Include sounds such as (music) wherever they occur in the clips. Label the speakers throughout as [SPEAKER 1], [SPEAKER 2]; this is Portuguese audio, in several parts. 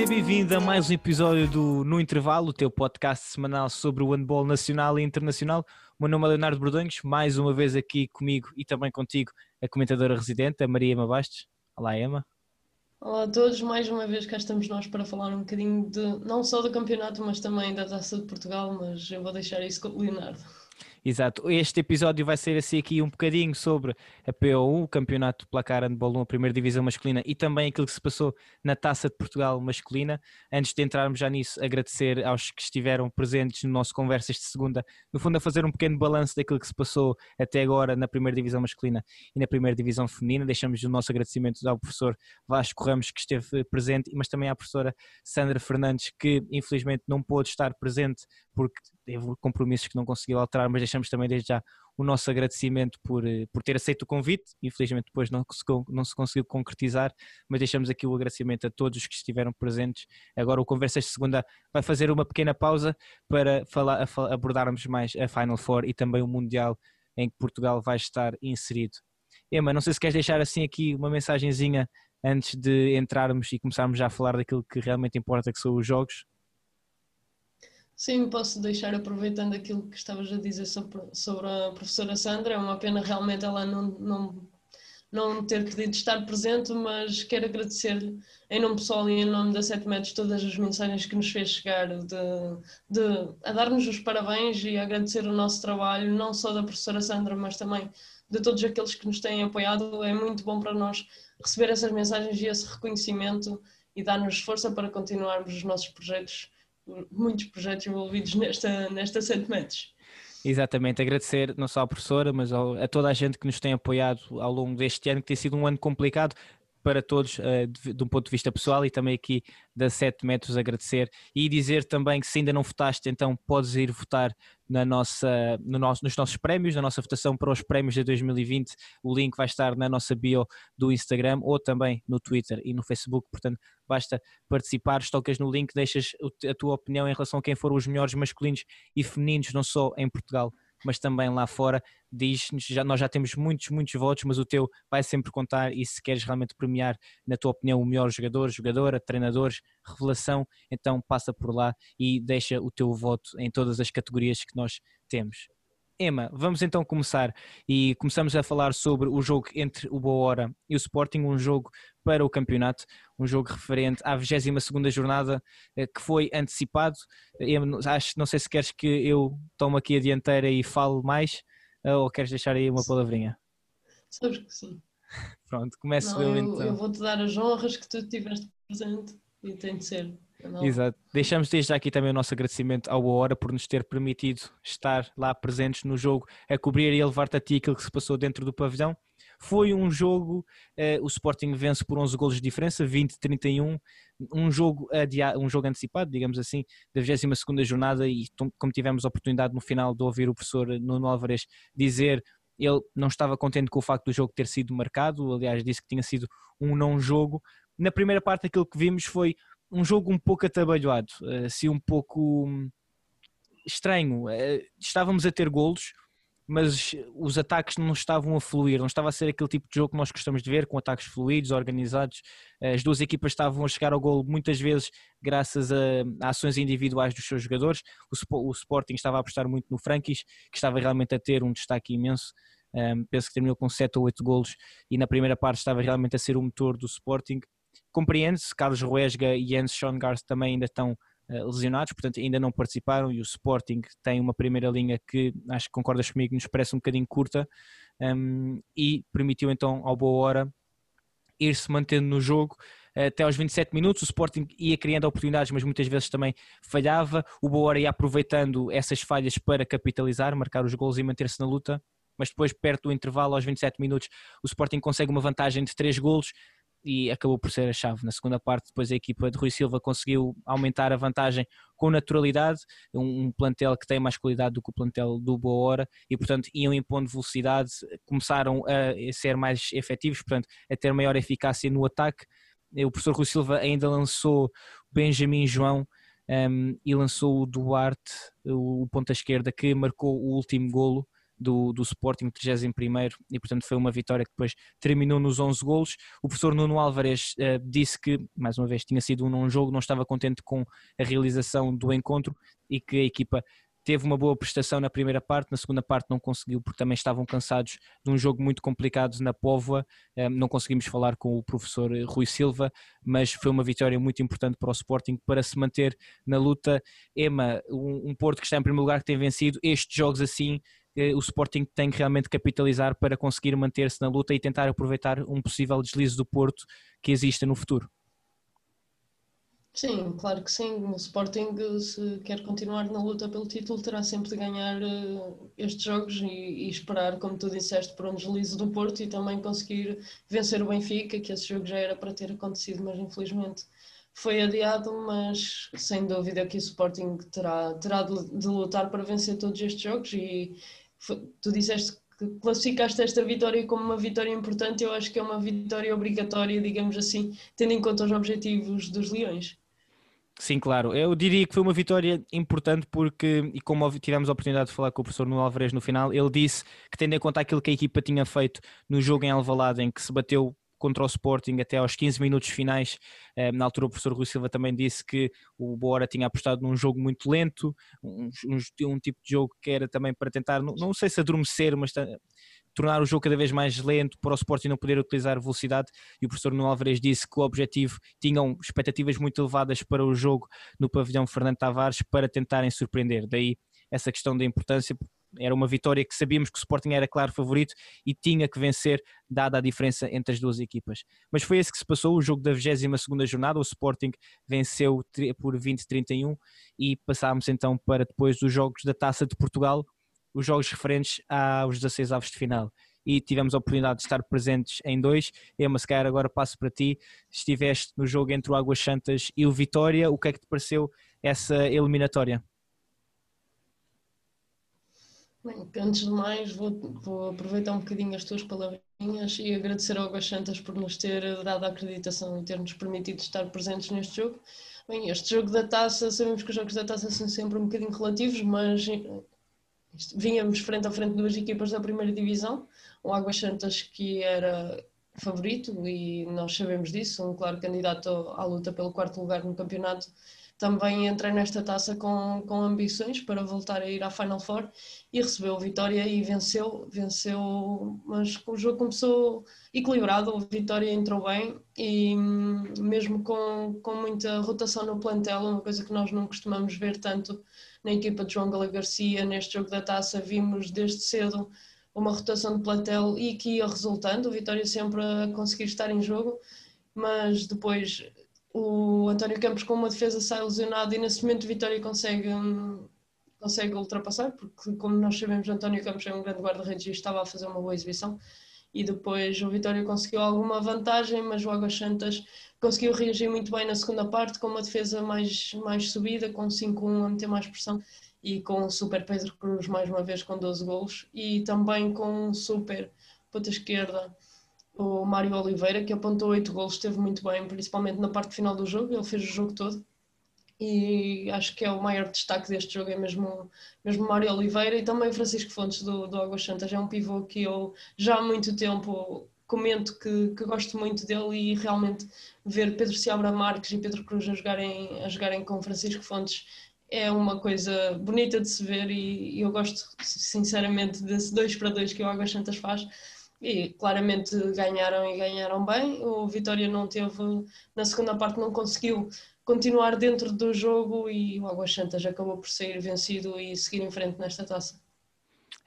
[SPEAKER 1] Seja bem-vindo a mais um episódio do No Intervalo, o teu podcast semanal sobre o handball nacional e internacional. O meu nome é Leonardo Bordonhos, mais uma vez aqui comigo e também contigo a comentadora residente, a Maria Ema Bastos. Olá, Ema.
[SPEAKER 2] Olá a todos, mais uma vez cá estamos nós para falar um bocadinho de não só do campeonato, mas também da Taça de Portugal, mas eu vou deixar isso com o Leonardo.
[SPEAKER 1] Exato. Este episódio vai ser assim aqui um bocadinho sobre a PO1, o Campeonato de Placar Handball 1, a primeira divisão masculina e também aquilo que se passou na Taça de Portugal masculina. Antes de entrarmos já nisso, agradecer aos que estiveram presentes no nosso Conversas de Segunda, no fundo a fazer um pequeno balanço daquilo que se passou até agora na primeira divisão masculina e na primeira divisão feminina. Deixamos o nosso agradecimento ao professor Vasco Ramos que esteve presente, mas também à professora Sandra Fernandes que infelizmente não pôde estar presente porque teve compromissos que não conseguiu alterar, mas deixamos também desde já o nosso agradecimento por, eh, por ter aceito o convite. Infelizmente depois não se, não se conseguiu concretizar, mas deixamos aqui o agradecimento a todos os que estiveram presentes. Agora o Conversas de Segunda vai fazer uma pequena pausa para falar, abordarmos mais a Final Four e também o Mundial em que Portugal vai estar inserido. Emma, não sei se queres deixar assim aqui uma mensagenzinha antes de entrarmos e começarmos já a falar daquilo que realmente importa, que são os jogos.
[SPEAKER 2] Sim, posso deixar aproveitando aquilo que estavas a dizer sobre, sobre a professora Sandra. É uma pena realmente ela não, não, não ter podido estar presente, mas quero agradecer-lhe em nome pessoal e em nome da Sete Metros todas as mensagens que nos fez chegar de, de, a dar-nos os parabéns e agradecer o nosso trabalho, não só da professora Sandra, mas também de todos aqueles que nos têm apoiado. É muito bom para nós receber essas mensagens e esse reconhecimento e dar-nos força para continuarmos os nossos projetos muitos projetos envolvidos nesta, nesta 100 metros.
[SPEAKER 1] Exatamente, agradecer não só à professora, mas a toda a gente que nos tem apoiado ao longo deste ano, que tem sido um ano complicado, para todos, uh, de, de, um ponto de vista pessoal e também aqui da 7 metros agradecer e dizer também que se ainda não votaste, então podes ir votar na nossa, no nosso, nos nossos prémios, na nossa votação para os prémios de 2020. O link vai estar na nossa bio do Instagram ou também no Twitter e no Facebook, portanto basta participar, tocas no link, deixas a tua opinião em relação a quem foram os melhores masculinos e femininos, não só em Portugal, mas também lá fora. Diz-nos, já, nós já temos muitos, muitos votos, mas o teu vai sempre contar e se queres realmente premiar, na tua opinião, o melhor jogador, jogadora, treinadores, revelação, então passa por lá e deixa o teu voto em todas as categorias que nós temos. Emma, vamos então começar e começamos a falar sobre o jogo entre o Boa Hora e o Sporting, um jogo para o campeonato, um jogo referente à 22ª jornada eh, que foi antecipado. Emma, acho, não sei se queres que eu tome aqui a dianteira e fale mais eh, ou queres deixar aí uma palavrinha?
[SPEAKER 2] Sabes que sim. (laughs)
[SPEAKER 1] Pronto, começo
[SPEAKER 2] não,
[SPEAKER 1] eu,
[SPEAKER 2] eu
[SPEAKER 1] então.
[SPEAKER 2] Eu vou-te dar as honras que tu tiveste presente e tem de ser.
[SPEAKER 1] Não. Exato. Deixamos desde aqui também o nosso agradecimento ao Hora por nos ter permitido estar lá presentes no jogo, a cobrir e a levar-te a ti aquilo que se passou dentro do pavilhão. Foi um jogo, eh, o Sporting vence por 11 golos de diferença, 20-31, um jogo, um jogo antecipado, digamos assim, da 22ª jornada e como tivemos a oportunidade no final de ouvir o professor Nuno Álvares dizer ele não estava contente com o facto do jogo ter sido marcado, aliás disse que tinha sido um não jogo. Na primeira parte aquilo que vimos foi um jogo um pouco atabalhoado, assim um pouco hum, estranho. Eh, estávamos a ter golos, mas os ataques não estavam a fluir, não estava a ser aquele tipo de jogo que nós gostamos de ver, com ataques fluidos, organizados. As duas equipas estavam a chegar ao golo muitas vezes graças a, ações individuais dos seus jogadores. O, o, Sporting estava a apostar muito no Frankis, que estava realmente a ter um destaque imenso. Um, penso que terminou com 7 ou 8 golos e na primeira parte estava realmente a ser o motor do Sporting Compreende-se, Carlos Ruesga e Jens Schongard também ainda estão uh, lesionados, portanto ainda não participaram e o Sporting tem uma primeira linha que, acho que concordas comigo, nos parece um bocadinho curta um, e permitiu então ao boa hora ir-se mantendo no jogo até aos 27 minutos, o Sporting ia criando oportunidades, mas muitas vezes também falhava, o Boa Hora ia aproveitando essas falhas para capitalizar, marcar os gols e manter-se na luta, mas depois perto do intervalo aos 27 minutos o Sporting consegue uma vantagem de 3 golos, e acabou por ser a chave. Na segunda parte, depois a equipa de Rui Silva conseguiu aumentar a vantagem com naturalidade, um, plantel que tem mais qualidade do que o plantel do Boa Hora e, portanto, iam impondo velocidade, começaram a ser mais efetivos, portanto, a ter maior eficácia no ataque. O professor Rui Silva ainda lançou Benjamin João um, e lançou o Duarte, o ponta esquerda, que marcou o último golo do, do Sporting, 31 e portanto foi uma vitória que depois terminou nos 11 golos. O professor Nuno Álvares uh, disse que, mais uma vez, tinha sido um jogo, não estava contente com a realização do encontro e que a equipa teve uma boa prestação na primeira parte, na segunda parte não conseguiu porque também estavam cansados de um jogo muito complicado na Póvoa, eh, não conseguimos falar com o professor Rui Silva, mas foi uma vitória muito importante para o Sporting para se manter na luta. Ema, um Porto que está em primeiro lugar que tem vencido, estes jogos assim o Sporting tem que realmente capitalizar para conseguir manter-se na luta e tentar aproveitar um possível deslize do Porto que exista no futuro.
[SPEAKER 2] Sim, claro que sim. O Sporting, se quer continuar na luta pelo título, terá sempre de ganhar uh, estes jogos e, e, esperar, como tu disseste, por um deslize do Porto e também conseguir vencer o Benfica, que esse jogo já era para ter acontecido, mas infelizmente foi adiado. Mas sem dúvida que o Sporting terá, terá de, lutar para vencer todos estes jogos. E tu disseste que classificaste esta vitória como uma vitória importante, eu acho que é uma vitória obrigatória, digamos assim, tendo em conta os objetivos dos Leões.
[SPEAKER 1] Sim, claro. Eu diria que foi uma vitória importante porque, e como tivemos a oportunidade de falar com o professor Nuno Alvarez no final, ele disse que tendo em conta aquilo que a equipa tinha feito no jogo em Alvalade, em que se bateu contra o Sporting até aos 15 minutos finais. Eh, na altura o professor Rui Silva também disse que o Boa tinha apostado num jogo muito lento, um, um, um, tipo de jogo que era também para tentar, não, não sei se adormecer, mas tornar o jogo cada vez mais lento para o Sporting não poder utilizar velocidade e o professor Nuno Alvarez disse que o objetivo tinham expectativas muito elevadas para o jogo no pavilhão Fernando Tavares para tentarem surpreender, daí essa questão da importância era uma vitória que sabíamos que o Sporting era claro favorito e tinha que vencer, dada a diferença entre as duas equipas. Mas foi esse que se passou, o jogo da 22 jornada, o Sporting venceu por 20-31 e passámos então para depois dos jogos da Taça de Portugal, os jogos referentes aos 16 avos de final. E tivemos a oportunidade de estar presentes em dois. Emma, se calhar agora passo para ti. Estiveste no jogo entre o Águas Santas e o Vitória. O que é que te pareceu essa eliminatória?
[SPEAKER 2] Antes de mais, vou, vou, aproveitar um bocadinho as tuas palavrinhas e agradecer ao Águas Santas por nos ter dado a acreditação e ter-nos permitido estar presentes neste jogo. Bem, este jogo da taça, sabemos que os jogos da taça são sempre um bocadinho relativos, mas vínhamos frente a frente duas equipas da primeira divisão, o Águas Santas que era favorito e nós sabemos disso, um claro candidato à luta pelo quarto lugar no campeonato, também entra nesta taça com, com ambições para voltar a ir à Final Four e recebeu Vitória e venceu, venceu, mas o jogo começou equilibrado, o Vitória entrou bem e mesmo com, com muita rotação no plantel, uma coisa que nós não costumamos ver tanto na equipa de João Gala Garcia, neste jogo da taça, vimos desde cedo uma rotação de plantel e que ia resultando, o Vitória sempre a conseguir estar em jogo, mas depois o António Campos com uma defesa sai lesionado e nesse momento Vitória consegue, consegue ultrapassar, porque como nós sabemos António Campos é um grande guarda-redes e estava a fazer uma boa exibição. E depois o Vitória conseguiu alguma vantagem, mas o Águas Santas conseguiu reagir muito bem na segunda parte, com uma defesa mais, mais subida, com 5-1 a meter mais pressão e com o super Pedro Cruz mais uma vez com 12 golos e também com um super ponta esquerda o Mário Oliveira que apontou 8 golos, esteve muito bem, principalmente na parte final do jogo, ele fez o jogo todo. E acho que é o maior destaque deste jogo é mesmo, mesmo Mário Oliveira e também Francisco Fontes do, do Águas Santas, é um pivô que eu já há muito tempo comento que, que, gosto muito dele e realmente ver Pedro Seabra Marques e Pedro Cruz a jogarem, a jogarem com Francisco Fontes é uma coisa bonita de se ver e, e eu gosto sinceramente desse 2 para 2 que o Águas Santas faz e claramente ganharam e ganharam bem. O Vitória não teve, na segunda parte não conseguiu continuar dentro do jogo e o Águas Santas acabou por sair vencido e seguir em frente nesta taça.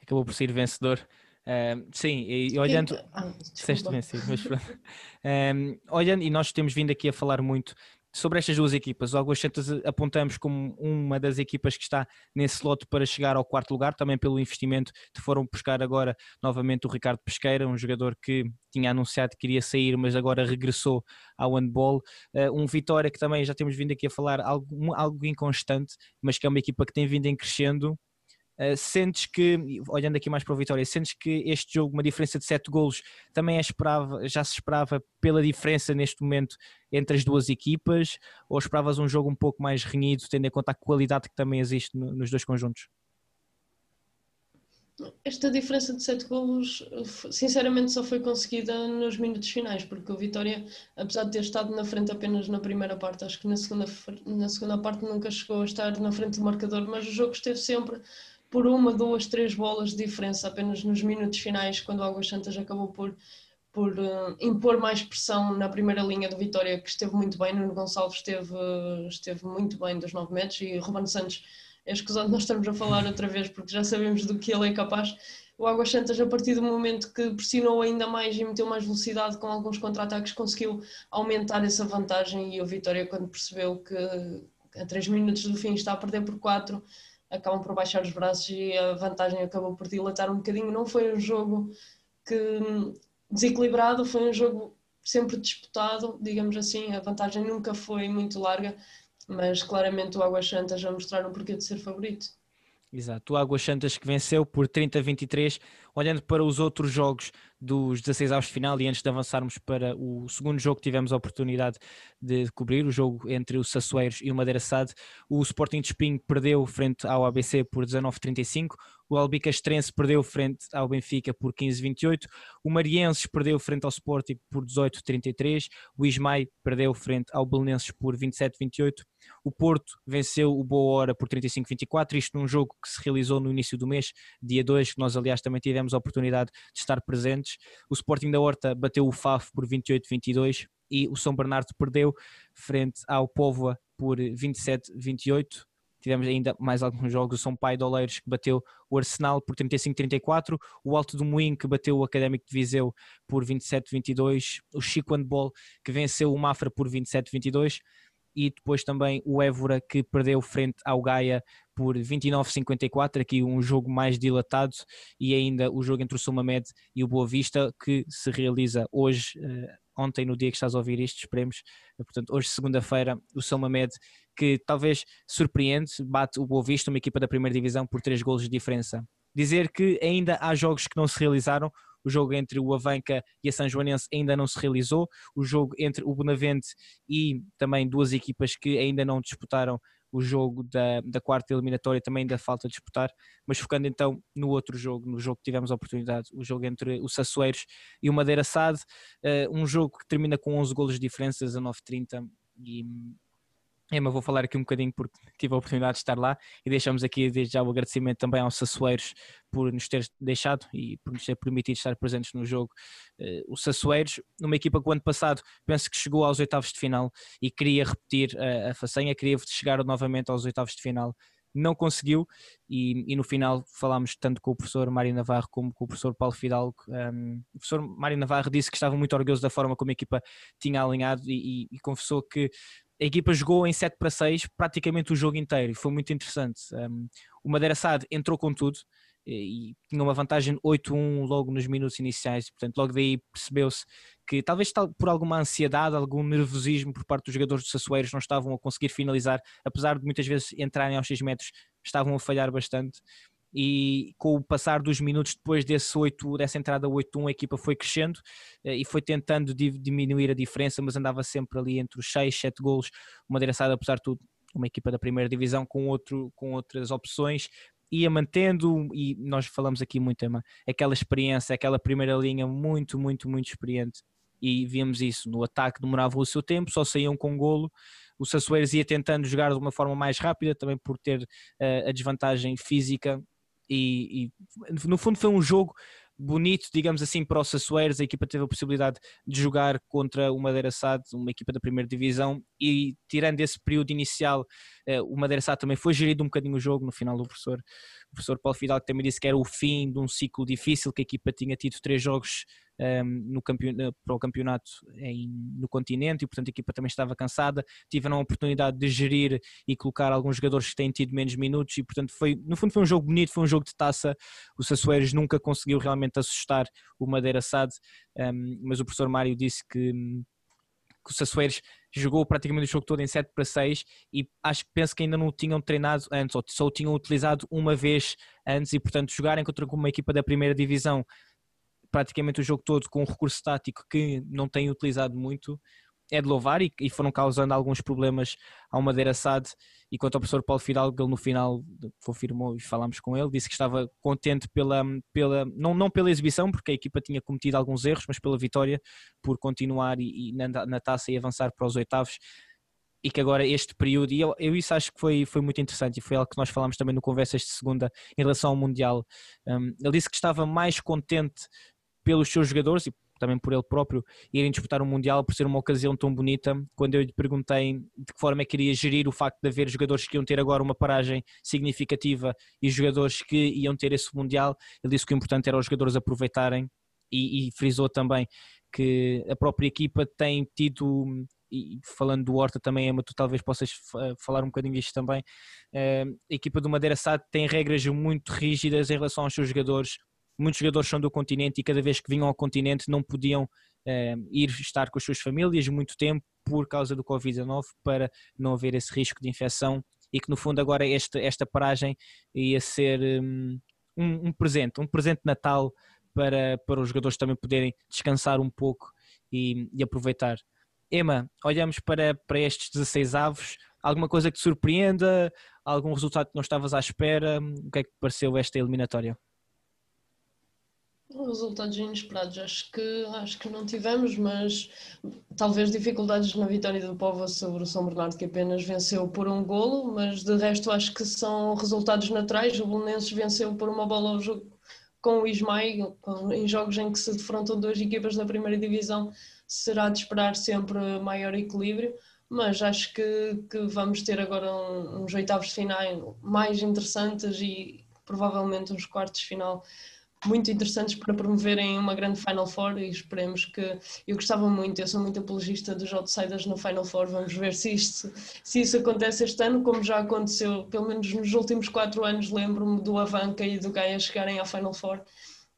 [SPEAKER 1] Acabou por sair vencedor. Um, sim, e olhando. Ah, vencido, mas um, olhando, e nós temos vindo aqui a falar muito sobre estas duas equipas. O Águas Santas apontamos como uma das equipas que está nesse lote para chegar ao quarto lugar, também pelo investimento que foram buscar agora novamente o Ricardo Pesqueira, um jogador que tinha anunciado que iria sair, mas agora regressou ao handball. Uh, um Vitória que também já temos vindo aqui a falar algo, algo inconstante, mas que é uma equipa que tem vindo em crescendo Uh, sentes que, olhando aqui mais para o Vitória, sentes que este jogo, uma diferença de 7 golos, também é esperava, já se esperava pela diferença neste momento entre as duas equipas, ou esperavas um jogo um pouco mais renhido, tendo em conta a qualidade que também existe no, nos dois conjuntos?
[SPEAKER 2] Esta diferença de 7 golos, sinceramente, só foi conseguida nos minutos finais, porque o Vitória, apesar de ter estado na frente apenas na primeira parte, acho que na segunda, na segunda parte nunca chegou a estar na frente do marcador, mas o jogo esteve sempre por uma, duas, três bolas de diferença, apenas nos minutos finais, quando o Águas Santas acabou por, por uh, impor mais pressão na primeira linha do Vitória, que esteve muito bem. Nuno Gonçalves esteve, esteve muito bem dos 9 metros e Ruben Santos é escusado nós estamos a falar outra vez porque já sabemos do que ele é capaz. O Águas Santas, a partir do momento que pressionou ainda mais e meteu mais velocidade com alguns contra-ataques, conseguiu aumentar essa vantagem e o Vitória, quando percebeu que a 3 minutos do fim está a perder por 4, acabam por baixar os braços e a vantagem acabou por dilatar um bocadinho. Não foi um jogo que desequilibrado, foi um jogo sempre disputado, digamos assim, a vantagem nunca foi muito larga mas claramente o Águas Santas já mostraram um porquê de ser favorito.
[SPEAKER 1] Exato, o Águas Santas que venceu por 30-23. Olhando para os outros jogos dos 16 aos de final e antes de avançarmos para o segundo jogo que tivemos a oportunidade de cobrir, o jogo entre o Sassueiros e o Madeira Sade, o Sporting de Espinho perdeu frente ao ABC por 19-35, o Albicastrense perdeu frente ao Benfica por 15-28, o Marienses perdeu frente ao Sporting por 18-33, o Ismael perdeu frente ao Belenenses por 27-28, o Porto venceu o Boa Hora por 35-24, isto num jogo que se realizou no início do mês, dia 2, que nós aliás também tivemos a oportunidade de estar presentes. O Sporting da Horta bateu o FAF por 28-22 e o São Bernardo perdeu frente ao Póvoa por 27-28 tivemos ainda mais alguns jogos, o São Pai de Oleiros que bateu o Arsenal por 35-34, o Alto do Moinho que bateu o Académico de Viseu por 27-22, o Chico Handball que venceu o Mafra por 27-22 e depois também o Évora que perdeu frente ao Gaia por 29-54, aqui um jogo mais dilatado e ainda o jogo entre o Somamed e o Boa Vista que se realiza hoje, eh, ontem no dia que estás a ouvir isto, esperemos, portanto hoje segunda-feira o Somamed que talvez surpreende, bate o Boa Vista, uma equipa da primeira divisão, por três golos de diferença. Dizer que ainda há jogos que não se realizaram, o jogo entre o Avanca e a São Joanense ainda não se realizou, o jogo entre o Bonavente e também duas equipas que ainda não disputaram o jogo da, da quarta eliminatória também ainda falta disputar, mas focando então no outro jogo, no jogo que tivemos a oportunidade, o jogo entre o Sassueiros e o Madeira Sade, uh, um jogo que termina com 11 golos de diferenças a 9.30 e é, mas vou falar aqui um bocadinho porque tive a oportunidade de estar lá e deixamos aqui desde já o agradecimento também aos Sassueiros por nos ter deixado e por nos ter permitido estar presentes no jogo. Uh, o Sassueiros, numa equipa que o ano passado penso que chegou aos oitavos de final e queria repetir a, a façanha, queria chegar novamente aos oitavos de final. Não conseguiu e, e, no final falámos tanto com o professor Mário Navarro como com o professor Paulo Fidalgo. Um, o professor Mário Navarro disse que estava muito orgulhoso da forma como a equipa tinha alinhado e, e, e confessou que a equipa jogou em 7 para 6 praticamente o jogo inteiro e foi muito interessante. Um, o Madeira Sade entrou com tudo e, tinha uma vantagem 8-1 logo nos minutos iniciais, portanto, logo daí percebeu-se que talvez por alguma ansiedade, algum nervosismo por parte dos jogadores dos Sassueiros não estavam a conseguir finalizar, apesar de muitas vezes entrarem aos 6 metros, estavam a falhar bastante e com o passar dos minutos depois desse 8, dessa entrada 8-1 a equipa foi crescendo eh, e foi tentando diminuir a diferença, mas andava sempre ali entre os 6, 7 golos, uma direção apesar de tudo uma equipa da primeira divisão com, outro, com outras opções, ia mantendo e nós falamos aqui muito, Emma, aquela experiência, aquela primeira linha muito, muito, muito experiente. E víamos isso, no ataque demorava o seu tempo, só saíam com golo, o Sassueiros ia tentando jogar de uma forma mais rápida, também por ter uh, a desvantagem física e, e, no fundo foi um jogo bonito, digamos assim, para os Sassueiros. A equipa teve a possibilidade de jogar contra o Madeira Sade, uma equipa da primeira divisão, e tirando esse período inicial, eh, o Madeira Sade também foi gerido um bocadinho o jogo. No final, o professor, o professor Paulo Fidalgo também disse que era o fim de um ciclo difícil, que a equipa tinha tido três jogos um, ehm, campeonato, para o campeonato em, no continente e, portanto, a equipa também estava cansada. Tiveram a oportunidade de gerir e colocar alguns jogadores que têm tido menos minutos e, portanto, foi, no fundo, foi um jogo bonito, foi um jogo de taça. O Sassueiros nunca conseguiu realmente assustar o Madeira Sade, um, ehm, mas o professor Mário disse que, que o Sassueiros jogou praticamente o jogo todo em 7 para 6 e acho que penso que ainda não o tinham treinado antes, ou só o tinham utilizado uma vez antes e portanto jogarem contra uma equipa da primeira divisão praticamente o jogo todo com um recurso tático que não tem utilizado muito, é de louvar e, e, foram causando alguns problemas ao Madeira SAD e quanto ao professor Paulo Fidalgo, ele no final confirmou e falámos com ele, disse que estava contente pela, pela não, não pela exibição, porque a equipa tinha cometido alguns erros, mas pela vitória, por continuar e, e na, na taça e avançar para os oitavos e que agora este período, e eu, eu, isso acho que foi, foi muito interessante e foi algo que nós falámos também no Conversas de Segunda em relação ao Mundial. Um, ele disse que estava mais contente pelos seus jogadores e também por ele próprio irem disputar o um Mundial por ser uma ocasião tão bonita. Quando eu lhe perguntei de que forma é que iria gerir o facto de haver jogadores que iam ter agora uma paragem significativa e jogadores que iam ter esse Mundial, ele disse que o importante era os jogadores aproveitarem e, e frisou também que a própria equipa tem tido e falando do Horta também, Emma, tu talvez possas falar um bocadinho disto também. Uh, a equipa do Madeira SAD tem regras muito rígidas em relação aos seus jogadores. Muitos jogadores são do continente e cada vez que vinham ao continente não podiam uh, ir estar com as suas famílias muito tempo por causa do Covid-19 para não haver esse risco de infecção e que no fundo agora esta, esta paragem ia ser um, um presente, um presente de Natal para, para os jogadores também poderem descansar um pouco e, e aproveitar. Emma, olhamos para, para estes 16 avos, alguma coisa que te surpreenda, algum resultado que não estavas à espera? O que é que pareceu esta eliminatória?
[SPEAKER 2] Resultados inesperados, acho que, acho que não tivemos, mas talvez dificuldades na vitória do Povo sobre o São Bernardo, que apenas venceu por um golo, mas de resto acho que são resultados naturais. O Belenenses venceu por uma bola ao jogo com o Ismael, em jogos em que se defrontam duas equipas da primeira divisão, será de esperar sempre maior equilíbrio, mas acho que, que vamos ter agora uns oitavos de final mais interessantes e provavelmente uns quartos de final muito interessantes para promoverem uma grande Final Four e esperemos que eu gostava muito, eu sou muito apologista dos outsiders no Final Four, vamos ver se isto se isso acontece este ano, como já aconteceu pelo menos nos últimos quatro anos, lembro-me do Avanca e do Gaia chegarem à Final Four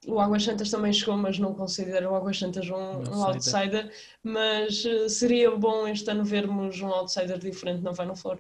[SPEAKER 2] o Águas Santas também chegou, mas não considero o Águas Santas um, um outsider. Mas uh, seria bom este ano vermos um outsider diferente na Final Four.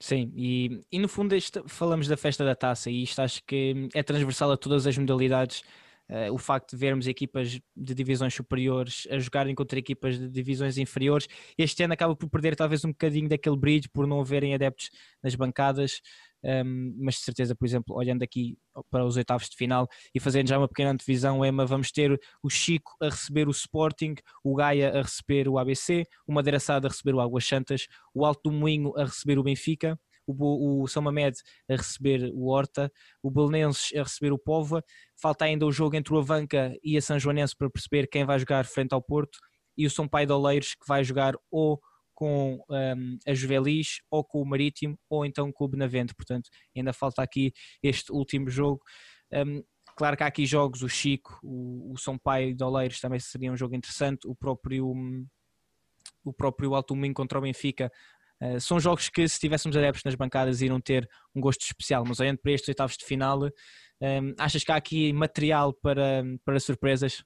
[SPEAKER 1] Sim, e, e no fundo este, falamos da festa da taça e isto acho que é transversal a todas as modalidades. Uh, o facto de vermos equipas de divisões superiores a jogarem contra equipas de divisões inferiores, este ano acaba por perder talvez um bocadinho daquele bridge por não haverem adeptos nas bancadas um, mas de certeza, por exemplo, olhando aqui para os oitavos de final e fazendo já uma pequena antevisão, Emma, vamos ter o Chico a receber o Sporting, o Gaia a receber o ABC, o Madeira Sada a receber o Águas Santas, o Alto do Moinho a receber o Benfica, o, o São Mamed a receber o Horta, o Belenenses a receber o Póvoa, falta ainda o jogo entre o Avanca e a São Joanense para perceber quem vai jogar frente ao Porto, e o São Pai de Oleiros que vai jogar ou com um, a Juvelis, ou com o Marítimo, ou então com o Benavente. Portanto, ainda falta aqui este último jogo. Um, claro que há aqui jogos, o Chico, o, o Pai de Oleiros também seria um jogo interessante, o próprio, o próprio Alto Domingo contra o Benfica. Uh, são jogos que, se tivéssemos adeptos nas bancadas, iriam ter um gosto especial. Mas olhando para estes oitavos de final, um, achas que há aqui material para, para surpresas?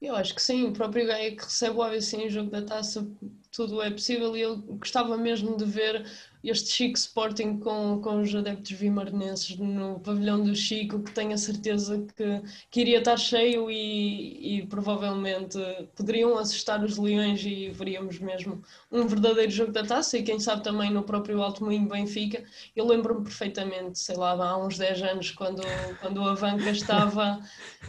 [SPEAKER 2] Eu acho que sim, o próprio Gaia que recebe o ABC em jogo da taça, tudo é possível e eu gostava mesmo de ver este Chico Sporting com, com os adeptos vimarnenses no pavilhão do Chico, que tenho a certeza que, que iria estar cheio e, e provavelmente poderiam assustar os Leões e veríamos mesmo um verdadeiro jogo da taça e quem sabe também no próprio Alto Moinho Benfica. Eu lembro-me perfeitamente, sei lá, há uns 10 anos, quando, quando o Avanca estava,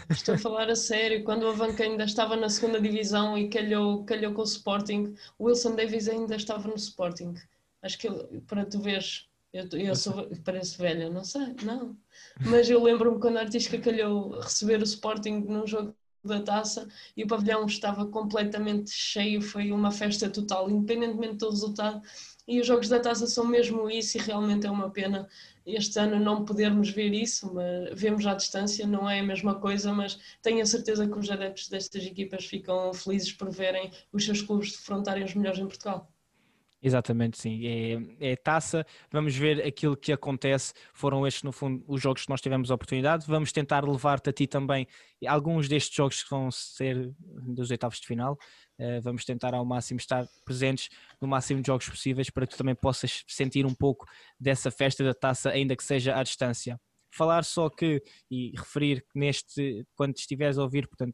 [SPEAKER 2] estou a falar a sério, quando o Avanca ainda estava na segunda divisão e calhou, calhou com o Sporting, o Wilson Davis ainda estava no Sporting. Acho que para tu veres, eu, eu sou, parece velha, não sei, não. Mas eu lembro-me quando a artista calhou receber o Sporting num jogo da taça e o pavilhão estava completamente cheio, foi uma festa total, independentemente do resultado. E os jogos da taça são mesmo isso, e realmente é uma pena este ano não podermos ver isso, mas vemos à distância, não é a mesma coisa, mas tenho a certeza que os adeptos destas equipas ficam felizes por verem os seus clubes defrontarem os melhores em Portugal.
[SPEAKER 1] Exatamente, sim. É, é, taça. Vamos ver aquilo que acontece. Foram estes, no fundo, os jogos que nós tivemos a oportunidade. Vamos tentar levar-te a ti também alguns destes jogos que vão ser dos oitavos de final. Uh, vamos tentar ao máximo estar presentes no máximo de jogos possíveis para que tu também possas sentir um pouco dessa festa da taça, ainda que seja à distância. Falar só que, e referir que neste, quando estiveres a ouvir, portanto,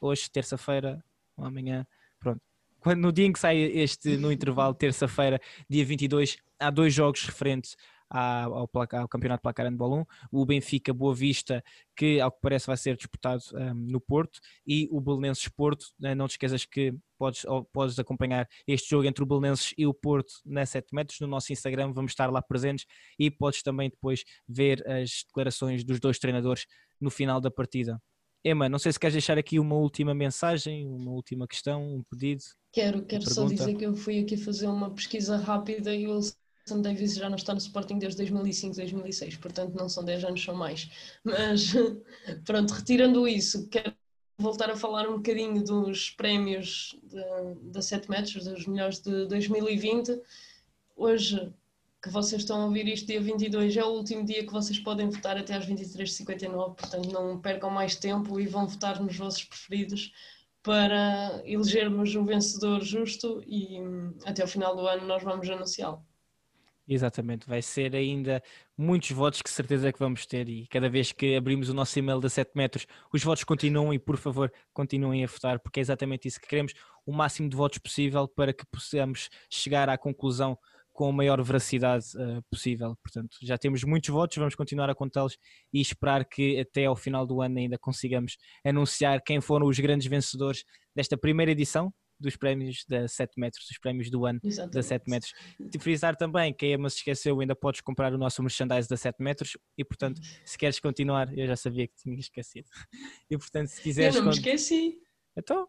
[SPEAKER 1] hoje, terça-feira, ou amanhã, quando, no dia em que sai este, no (laughs) intervalo, terça-feira, dia 22, há dois jogos referentes ao, placar, ao Campeonato Placar Handball 1, o Benfica Boa Vista, que ao que parece vai ser disputado um, no Porto, e o Belenenses Porto, né, não te esqueças que podes, podes acompanhar este jogo entre o Belenenses e o Porto na 7 metros. No nosso Instagram, vamos estar lá presentes e podes também depois ver as declarações dos dois treinadores no final da partida. Emma, não sei se queres deixar aqui uma última mensagem, uma última questão, um pedido.
[SPEAKER 2] Quero, quero só dizer que eu fui aqui fazer uma pesquisa rápida e o Sam Davis já não está no Sporting desde 2005, 2006, portanto não são 10 anos, são mais. Mas (laughs) pronto, retirando isso, quero voltar a falar um bocadinho dos prémios da 7 metros, dos melhores de 2020. Hoje, que vocês estão a ouvir isto, dia 22, é o último dia que vocês podem votar até às 23h59, portanto não percam mais tempo e vão votar nos vossos preferidos para elegermos o vencedor justo e hum, até o final do ano nós vamos anunciá-lo.
[SPEAKER 1] Exatamente, vai ser ainda muitos votos que certeza que vamos ter e cada vez que abrimos o nosso e-mail da 7 metros, os votos continuam e por favor continuem a votar porque é exatamente isso que queremos, o máximo de votos possível para que possamos chegar à conclusão com a maior veracidade uh, possível. Portanto, já temos muitos votos, vamos continuar a contá-los e esperar que até ao final do ano ainda consigamos anunciar quem foram os grandes vencedores desta primeira edição dos prémios da 7 metros, dos prémios do ano Exatamente. da 7 metros. De frisar também que a Emma se esqueceu, ainda podes comprar o nosso merchandise da 7 metros e portanto, se queres continuar, eu já sabia que tinha esquecido. (laughs) E portanto, se quiseres.
[SPEAKER 2] Eu não me esqueci.
[SPEAKER 1] Então,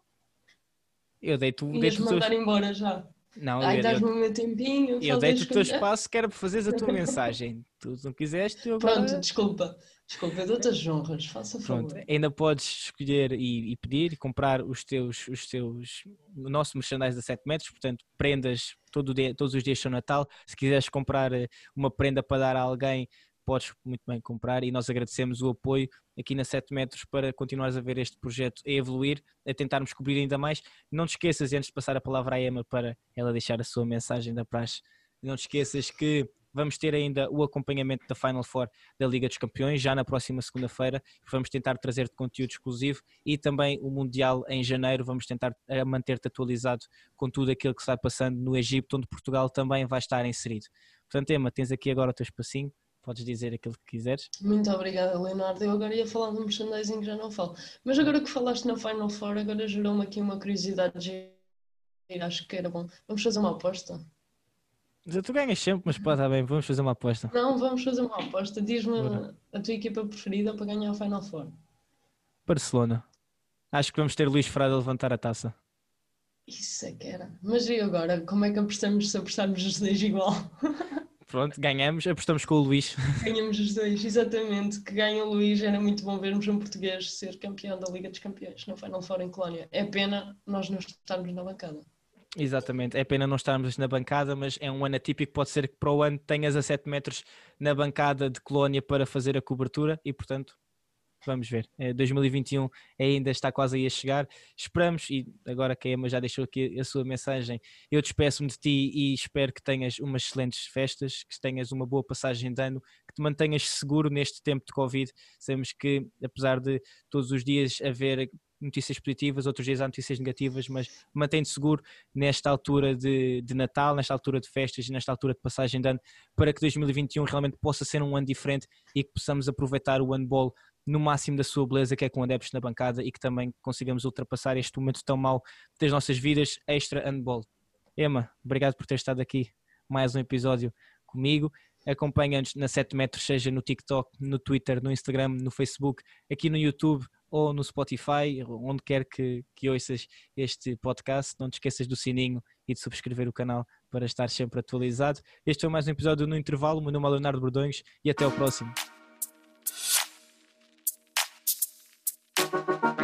[SPEAKER 1] eu dei-te.
[SPEAKER 2] Ias dei mandar embora já.
[SPEAKER 1] Não,
[SPEAKER 2] Ai, dás-me o meu tempinho.
[SPEAKER 1] Eu dei-te o teu espaço que era para fazeres a tua (laughs) mensagem. Tu não quiseste, eu
[SPEAKER 2] agora... Pronto, desculpa. Desculpa, eu dou-te as honras, faça favor. Pronto,
[SPEAKER 1] ainda podes escolher e, e, pedir e comprar os teus, os teus, o nosso merchandise da 7 metros, portanto, prendas todo dia, todos os dias são Natal. Se quiseres comprar eh, uma prenda para dar a alguém, podes muito bem comprar e nós agradecemos o apoio aqui na 7 metros para continuares a ver este projeto a evoluir, a tentarmos cobrir ainda mais. Não te esqueças, antes de passar a palavra à Emma para ela deixar a sua mensagem da praxe, não te esqueças que vamos ter ainda o acompanhamento da Final Four da Liga dos Campeões, já na próxima segunda-feira, vamos tentar trazer conteúdo exclusivo e também o Mundial em janeiro, vamos tentar eh, manter-te atualizado com tudo aquilo que está passando no Egito, onde Portugal também vai estar inserido. Portanto, Emma, tens aqui agora o teu espacinho podes dizer aquilo que quiseres.
[SPEAKER 2] Muito obrigada, Leonardo. Eu agora ia falar de um merchandising que já não falo. Mas agora que falaste na Final Four, agora gerou-me aqui uma curiosidade de acho que era bom. Vamos fazer uma aposta?
[SPEAKER 1] Tu ganhas sempre, mas pá, está bem, vamos fazer uma aposta.
[SPEAKER 2] Não, vamos fazer uma aposta. Diz-me a tua equipa preferida para ganhar a Final Four.
[SPEAKER 1] Barcelona. Acho que vamos ter Luís Frade a levantar a taça.
[SPEAKER 2] Isso é que era. Mas e agora? Como é que apostamos se apostarmos os dois igual? (laughs)
[SPEAKER 1] Pronto, ganhamos, apostamos com o Luís. (laughs)
[SPEAKER 2] Ganhamos os dois, exatamente. Que ganha o Luís, era muito bom vermos um português ser campeão da Liga dos Campeões, não foi não fora em Colónia. É pena nós não estarmos na bancada.
[SPEAKER 1] Exatamente, é pena não estarmos na bancada, mas é um ano atípico. Pode ser que para o ano tenhas a 7 metros na bancada de Colónia para fazer a cobertura e, portanto, vamos ver. 2021 é, ainda está quase aí a chegar. Esperamos, e agora que a Emma já deixou aqui a sua mensagem, eu despeço-me de ti e espero que tenhas umas excelentes festas, que tenhas uma boa passagem de ano, que te mantenhas seguro neste tempo de Covid. Sabemos que, apesar de todos os dias haver notícias positivas, outros dias há notícias negativas, mas mantém-te seguro nesta altura de, de, Natal, nesta altura de festas e nesta altura de passagem de ano, para que 2021 realmente possa ser um ano diferente e que possamos aproveitar o handball no máximo da sua beleza, que é com adeptos na bancada e que também consigamos ultrapassar este momento tão mau das nossas vidas, extra handball. Emma, obrigado por ter estado aqui mais um episódio comigo. Acompanha-nos na 7 metros, seja no TikTok, no Twitter, no Instagram, no Facebook, aqui no YouTube ou no Spotify, onde quer que, que ouças este podcast. Não te esqueças do sininho e de subscrever o canal para estar sempre atualizado. Este foi mais um episódio no intervalo. Meu nome é Leonardo Bordões e até o próximo. thank you